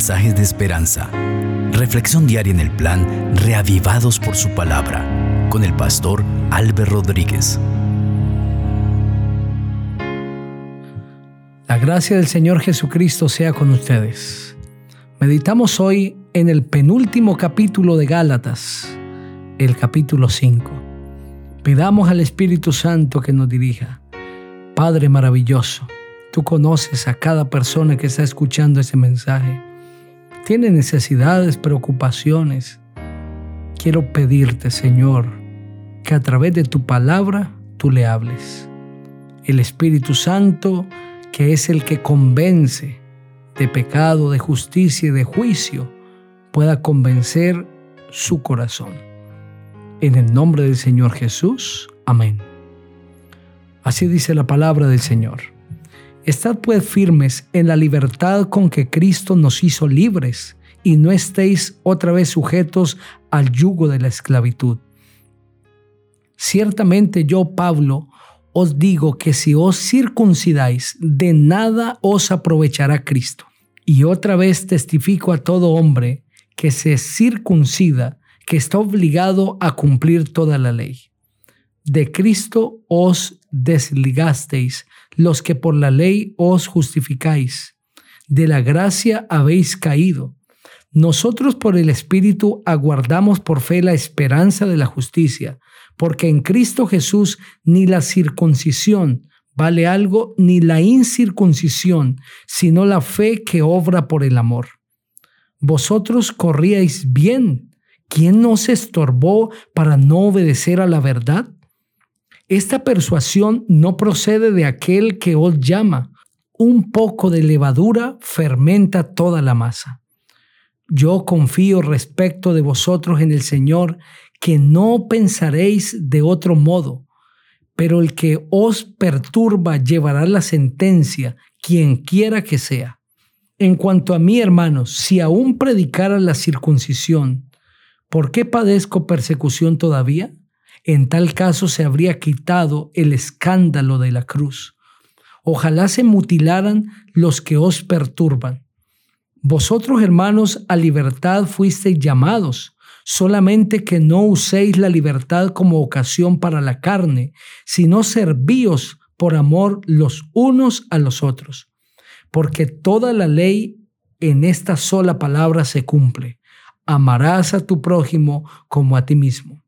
mensajes de esperanza. Reflexión diaria en el plan Reavivados por su palabra con el pastor Álvaro Rodríguez. La gracia del Señor Jesucristo sea con ustedes. Meditamos hoy en el penúltimo capítulo de Gálatas, el capítulo 5. Pidamos al Espíritu Santo que nos dirija. Padre maravilloso, Tú conoces a cada persona que está escuchando ese mensaje. Tiene necesidades, preocupaciones. Quiero pedirte, Señor, que a través de tu palabra tú le hables. El Espíritu Santo, que es el que convence de pecado, de justicia y de juicio, pueda convencer su corazón. En el nombre del Señor Jesús. Amén. Así dice la palabra del Señor. Estad pues firmes en la libertad con que Cristo nos hizo libres y no estéis otra vez sujetos al yugo de la esclavitud. Ciertamente yo, Pablo, os digo que si os circuncidáis, de nada os aprovechará Cristo. Y otra vez testifico a todo hombre que se circuncida, que está obligado a cumplir toda la ley. De Cristo os desligasteis los que por la ley os justificáis. De la gracia habéis caído. Nosotros por el Espíritu aguardamos por fe la esperanza de la justicia, porque en Cristo Jesús ni la circuncisión vale algo, ni la incircuncisión, sino la fe que obra por el amor. Vosotros corríais bien. ¿Quién nos estorbó para no obedecer a la verdad? Esta persuasión no procede de aquel que os llama. Un poco de levadura fermenta toda la masa. Yo confío respecto de vosotros en el Señor que no pensaréis de otro modo, pero el que os perturba llevará la sentencia, quien quiera que sea. En cuanto a mí, hermanos, si aún predicara la circuncisión, ¿por qué padezco persecución todavía? En tal caso se habría quitado el escándalo de la cruz. Ojalá se mutilaran los que os perturban. Vosotros, hermanos, a libertad fuisteis llamados, solamente que no uséis la libertad como ocasión para la carne, sino servíos por amor los unos a los otros. Porque toda la ley en esta sola palabra se cumple. Amarás a tu prójimo como a ti mismo.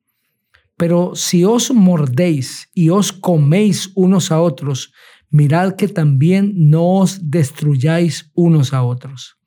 Pero si os mordéis y os coméis unos a otros, mirad que también no os destruyáis unos a otros.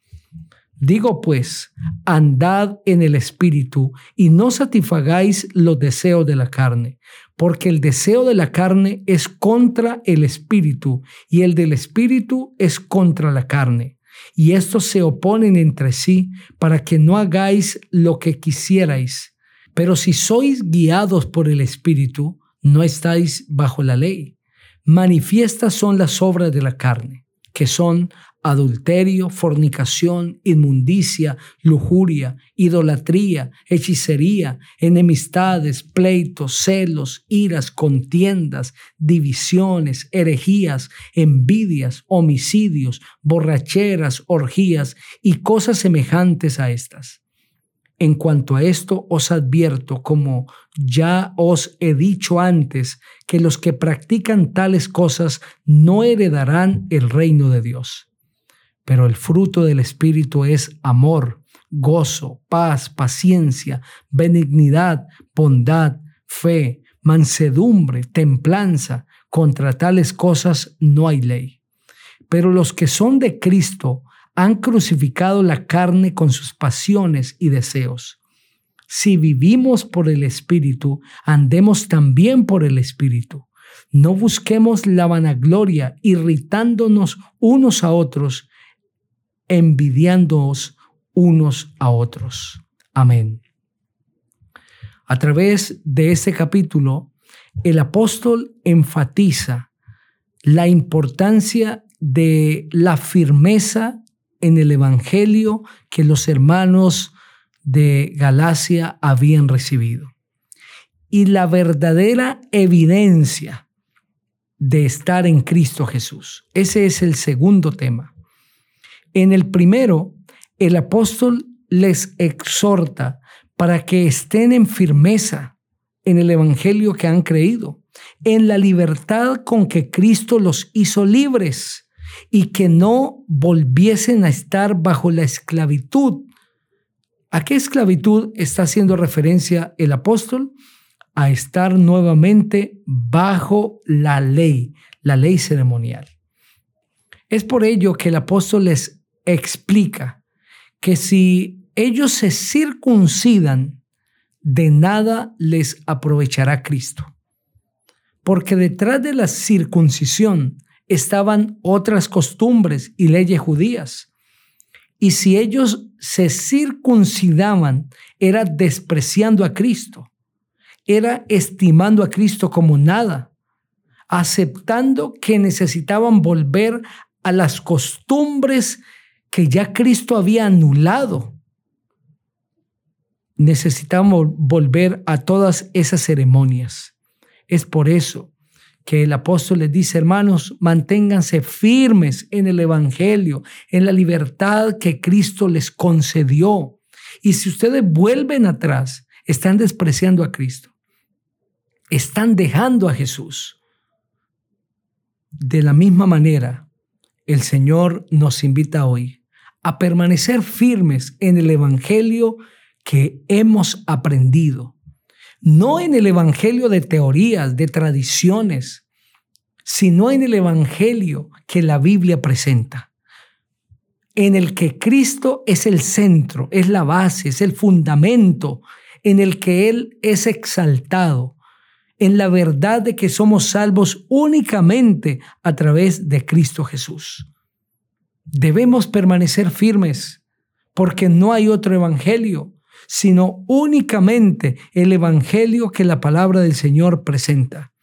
Digo pues, andad en el Espíritu y no satisfagáis los deseos de la carne, porque el deseo de la carne es contra el Espíritu y el del Espíritu es contra la carne. Y estos se oponen entre sí para que no hagáis lo que quisierais. Pero si sois guiados por el Espíritu, no estáis bajo la ley. Manifiestas son las obras de la carne, que son adulterio, fornicación, inmundicia, lujuria, idolatría, hechicería, enemistades, pleitos, celos, iras, contiendas, divisiones, herejías, envidias, homicidios, borracheras, orgías y cosas semejantes a estas en cuanto a esto os advierto, como ya os he dicho antes, que los que practican tales cosas no heredarán el reino de Dios. Pero el fruto del Espíritu es amor, gozo, paz, paciencia, benignidad, bondad, fe, mansedumbre, templanza. Contra tales cosas no hay ley. Pero los que son de Cristo han crucificado la carne con sus pasiones y deseos. Si vivimos por el Espíritu, andemos también por el Espíritu. No busquemos la vanagloria, irritándonos unos a otros, envidiándonos unos a otros. Amén. A través de este capítulo, el apóstol enfatiza la importancia de la firmeza en el Evangelio que los hermanos de Galacia habían recibido. Y la verdadera evidencia de estar en Cristo Jesús. Ese es el segundo tema. En el primero, el apóstol les exhorta para que estén en firmeza en el Evangelio que han creído, en la libertad con que Cristo los hizo libres y que no volviesen a estar bajo la esclavitud. ¿A qué esclavitud está haciendo referencia el apóstol? A estar nuevamente bajo la ley, la ley ceremonial. Es por ello que el apóstol les explica que si ellos se circuncidan, de nada les aprovechará Cristo. Porque detrás de la circuncisión estaban otras costumbres y leyes judías. Y si ellos se circuncidaban, era despreciando a Cristo, era estimando a Cristo como nada, aceptando que necesitaban volver a las costumbres que ya Cristo había anulado. Necesitamos volver a todas esas ceremonias. Es por eso que el apóstol les dice, hermanos, manténganse firmes en el Evangelio, en la libertad que Cristo les concedió. Y si ustedes vuelven atrás, están despreciando a Cristo. Están dejando a Jesús. De la misma manera, el Señor nos invita hoy a permanecer firmes en el Evangelio que hemos aprendido. No en el Evangelio de teorías, de tradiciones, sino en el Evangelio que la Biblia presenta. En el que Cristo es el centro, es la base, es el fundamento, en el que Él es exaltado, en la verdad de que somos salvos únicamente a través de Cristo Jesús. Debemos permanecer firmes porque no hay otro evangelio, sino únicamente el evangelio que la palabra del Señor presenta.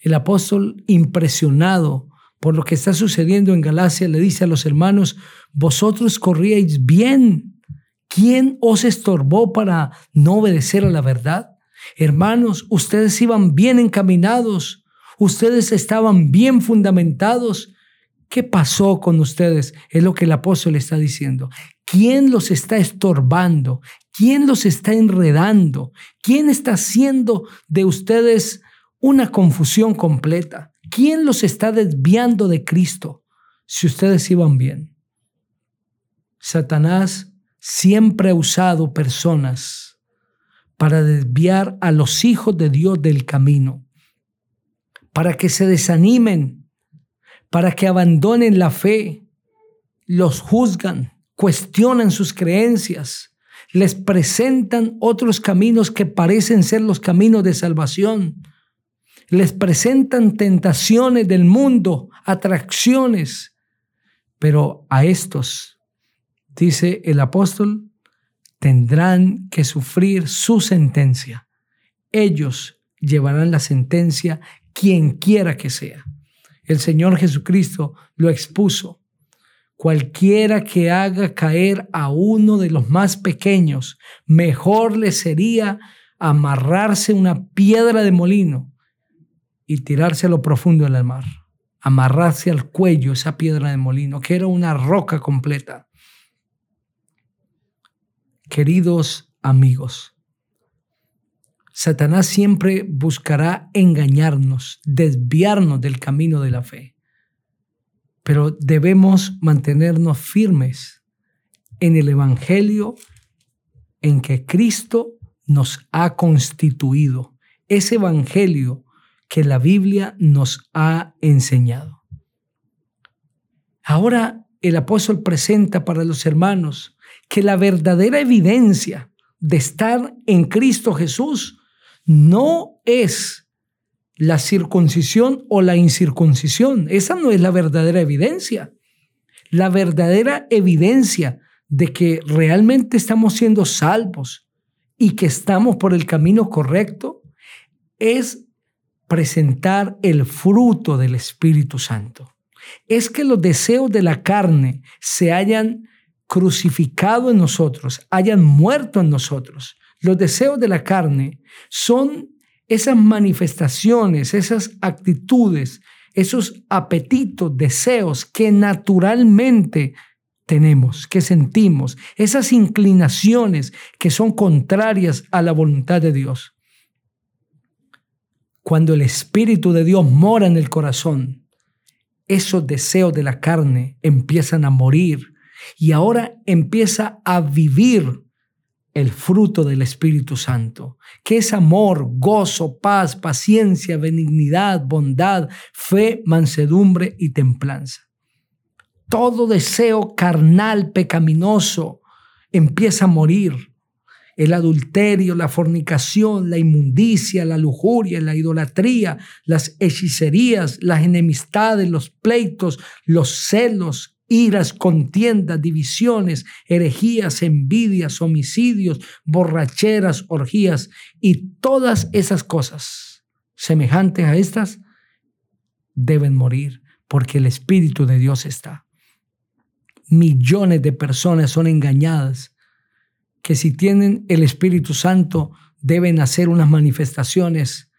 El apóstol, impresionado por lo que está sucediendo en Galacia, le dice a los hermanos, vosotros corríais bien. ¿Quién os estorbó para no obedecer a la verdad? Hermanos, ustedes iban bien encaminados, ustedes estaban bien fundamentados, ¿Qué pasó con ustedes? Es lo que el apóstol está diciendo. ¿Quién los está estorbando? ¿Quién los está enredando? ¿Quién está haciendo de ustedes una confusión completa? ¿Quién los está desviando de Cristo si ustedes iban bien? Satanás siempre ha usado personas para desviar a los hijos de Dios del camino, para que se desanimen para que abandonen la fe, los juzgan, cuestionan sus creencias, les presentan otros caminos que parecen ser los caminos de salvación, les presentan tentaciones del mundo, atracciones, pero a estos, dice el apóstol, tendrán que sufrir su sentencia. Ellos llevarán la sentencia quien quiera que sea. El Señor Jesucristo lo expuso. Cualquiera que haga caer a uno de los más pequeños, mejor le sería amarrarse una piedra de molino y tirarse a lo profundo del mar. Amarrarse al cuello esa piedra de molino, que era una roca completa. Queridos amigos, Satanás siempre buscará engañarnos, desviarnos del camino de la fe. Pero debemos mantenernos firmes en el Evangelio en que Cristo nos ha constituido, ese Evangelio que la Biblia nos ha enseñado. Ahora el apóstol presenta para los hermanos que la verdadera evidencia de estar en Cristo Jesús no es la circuncisión o la incircuncisión. Esa no es la verdadera evidencia. La verdadera evidencia de que realmente estamos siendo salvos y que estamos por el camino correcto es presentar el fruto del Espíritu Santo. Es que los deseos de la carne se hayan crucificado en nosotros, hayan muerto en nosotros. Los deseos de la carne son esas manifestaciones, esas actitudes, esos apetitos, deseos que naturalmente tenemos, que sentimos, esas inclinaciones que son contrarias a la voluntad de Dios. Cuando el Espíritu de Dios mora en el corazón, esos deseos de la carne empiezan a morir y ahora empieza a vivir el fruto del Espíritu Santo, que es amor, gozo, paz, paciencia, benignidad, bondad, fe, mansedumbre y templanza. Todo deseo carnal, pecaminoso, empieza a morir. El adulterio, la fornicación, la inmundicia, la lujuria, la idolatría, las hechicerías, las enemistades, los pleitos, los celos, iras, contiendas, divisiones, herejías, envidias, homicidios, borracheras, orgías y todas esas cosas semejantes a estas deben morir porque el Espíritu de Dios está. Millones de personas son engañadas que si tienen el Espíritu Santo deben hacer unas manifestaciones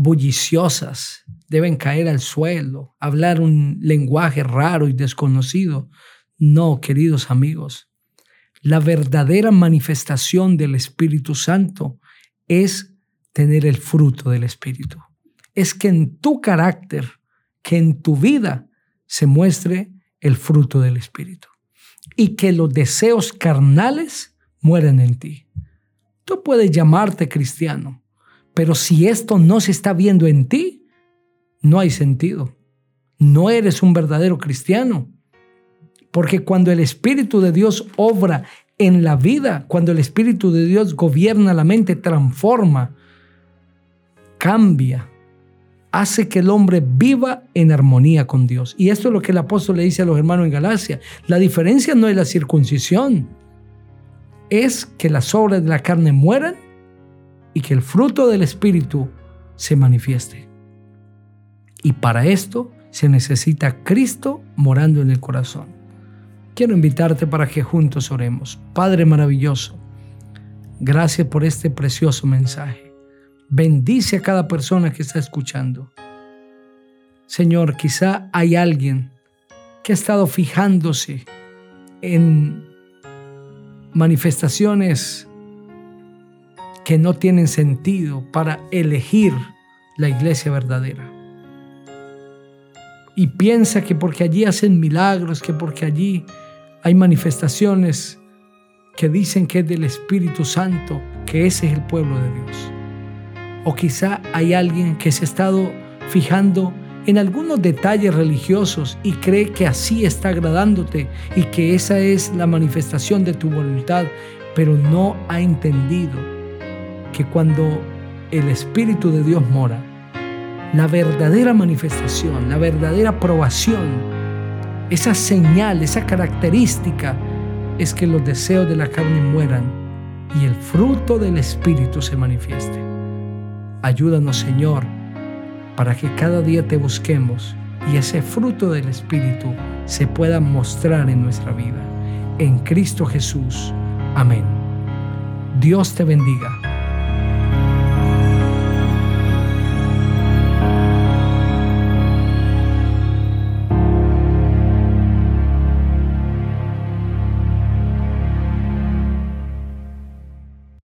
bulliciosas, deben caer al suelo, hablar un lenguaje raro y desconocido. No, queridos amigos, la verdadera manifestación del Espíritu Santo es tener el fruto del Espíritu. Es que en tu carácter, que en tu vida se muestre el fruto del Espíritu y que los deseos carnales mueren en ti. Tú puedes llamarte cristiano, pero si esto no se está viendo en ti, no hay sentido. No eres un verdadero cristiano. Porque cuando el Espíritu de Dios obra en la vida, cuando el Espíritu de Dios gobierna la mente, transforma, cambia, hace que el hombre viva en armonía con Dios. Y esto es lo que el apóstol le dice a los hermanos en Galacia. La diferencia no es la circuncisión, es que las obras de la carne mueran y que el fruto del Espíritu se manifieste. Y para esto se necesita Cristo morando en el corazón. Quiero invitarte para que juntos oremos. Padre maravilloso, gracias por este precioso mensaje. Bendice a cada persona que está escuchando. Señor, quizá hay alguien que ha estado fijándose en manifestaciones que no tienen sentido para elegir la iglesia verdadera y piensa que porque allí hacen milagros, que porque allí hay manifestaciones que dicen que es del Espíritu Santo, que ese es el pueblo de Dios. O quizá hay alguien que se ha estado fijando en algunos detalles religiosos y cree que así está agradándote y que esa es la manifestación de tu voluntad, pero no ha entendido que cuando el Espíritu de Dios mora, la verdadera manifestación, la verdadera aprobación, esa señal, esa característica es que los deseos de la carne mueran y el fruto del Espíritu se manifieste. Ayúdanos, Señor, para que cada día te busquemos y ese fruto del Espíritu se pueda mostrar en nuestra vida. En Cristo Jesús. Amén. Dios te bendiga.